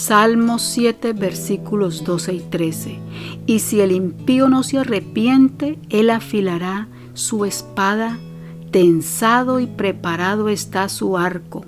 Salmos 7 versículos 12 y 13. Y si el impío no se arrepiente, él afilará su espada, tensado y preparado está su arco.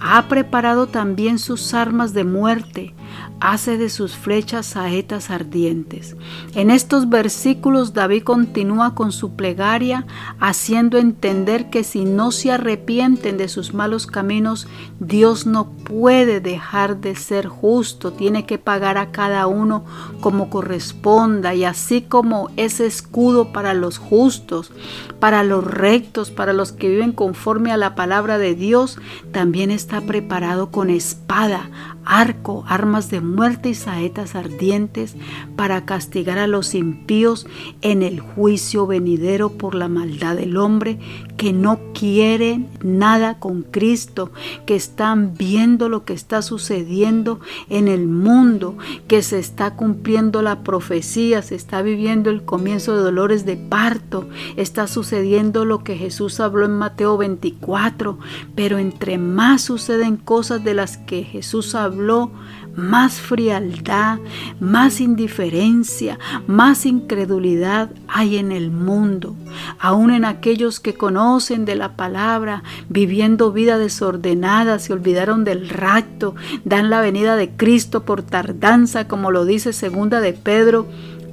Ha preparado también sus armas de muerte, hace de sus flechas saetas ardientes. En estos versículos David continúa con su plegaria, haciendo entender que si no se arrepienten de sus malos caminos, Dios no puede dejar de ser justo, tiene que pagar a cada uno como corresponda, y así como ese escudo para los justos, para los rectos, para los que viven conforme a la palabra de Dios, también está preparado con espada, arco, armas de muerte y saetas ardientes para castigar a los impíos en el juicio venidero por la maldad del hombre que no quieren nada con Cristo, que están viendo lo que está sucediendo en el mundo, que se está cumpliendo la profecía, se está viviendo el comienzo de dolores de parto, está sucediendo lo que Jesús habló en Mateo 24, pero entre más suceden cosas de las que Jesús habló, más frialdad, más indiferencia, más incredulidad hay en el mundo, aún en aquellos que conocen de la palabra, viviendo vida desordenada, se olvidaron del rapto, dan la venida de Cristo por tardanza, como lo dice segunda de Pedro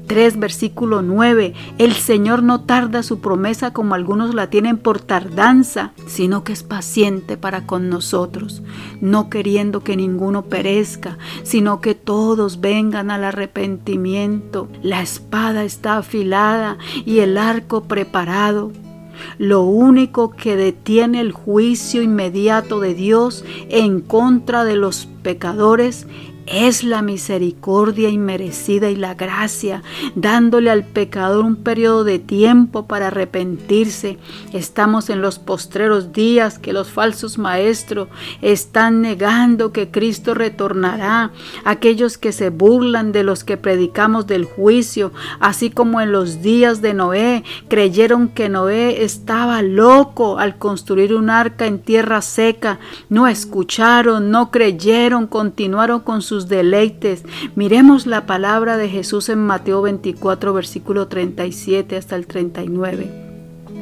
3, versículo 9. El Señor no tarda su promesa como algunos la tienen por tardanza, sino que es paciente para con nosotros, no queriendo que ninguno perezca, sino que todos vengan al arrepentimiento. La espada está afilada y el arco preparado. Lo único que detiene el juicio inmediato de Dios en contra de los pecadores es la misericordia inmerecida y la gracia, dándole al pecador un periodo de tiempo para arrepentirse. Estamos en los postreros días que los falsos maestros están negando que Cristo retornará. Aquellos que se burlan de los que predicamos del juicio, así como en los días de Noé, creyeron que Noé estaba loco al construir un arca en tierra seca. No escucharon, no creyeron, continuaron con su deleites. Miremos la palabra de Jesús en Mateo 24, versículo 37 hasta el 39.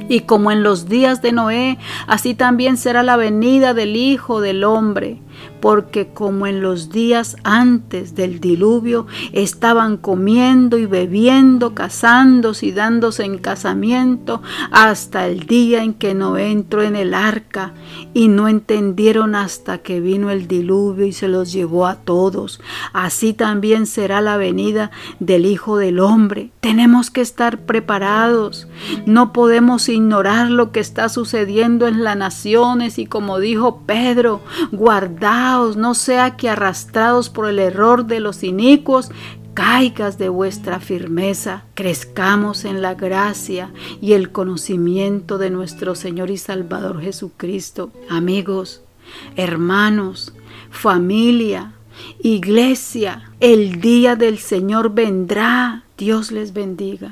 Y como en los días de Noé, así también será la venida del Hijo del Hombre porque como en los días antes del diluvio estaban comiendo y bebiendo, casándose y dándose en casamiento, hasta el día en que Noé entró en el arca y no entendieron hasta que vino el diluvio y se los llevó a todos. Así también será la venida del Hijo del Hombre. Tenemos que estar preparados. No podemos ignorar lo que está sucediendo en las naciones y como dijo Pedro, guardar no sea que arrastrados por el error de los inicuos, caigas de vuestra firmeza, crezcamos en la gracia y el conocimiento de nuestro Señor y Salvador Jesucristo. Amigos, hermanos, familia, iglesia, el día del Señor vendrá. Dios les bendiga.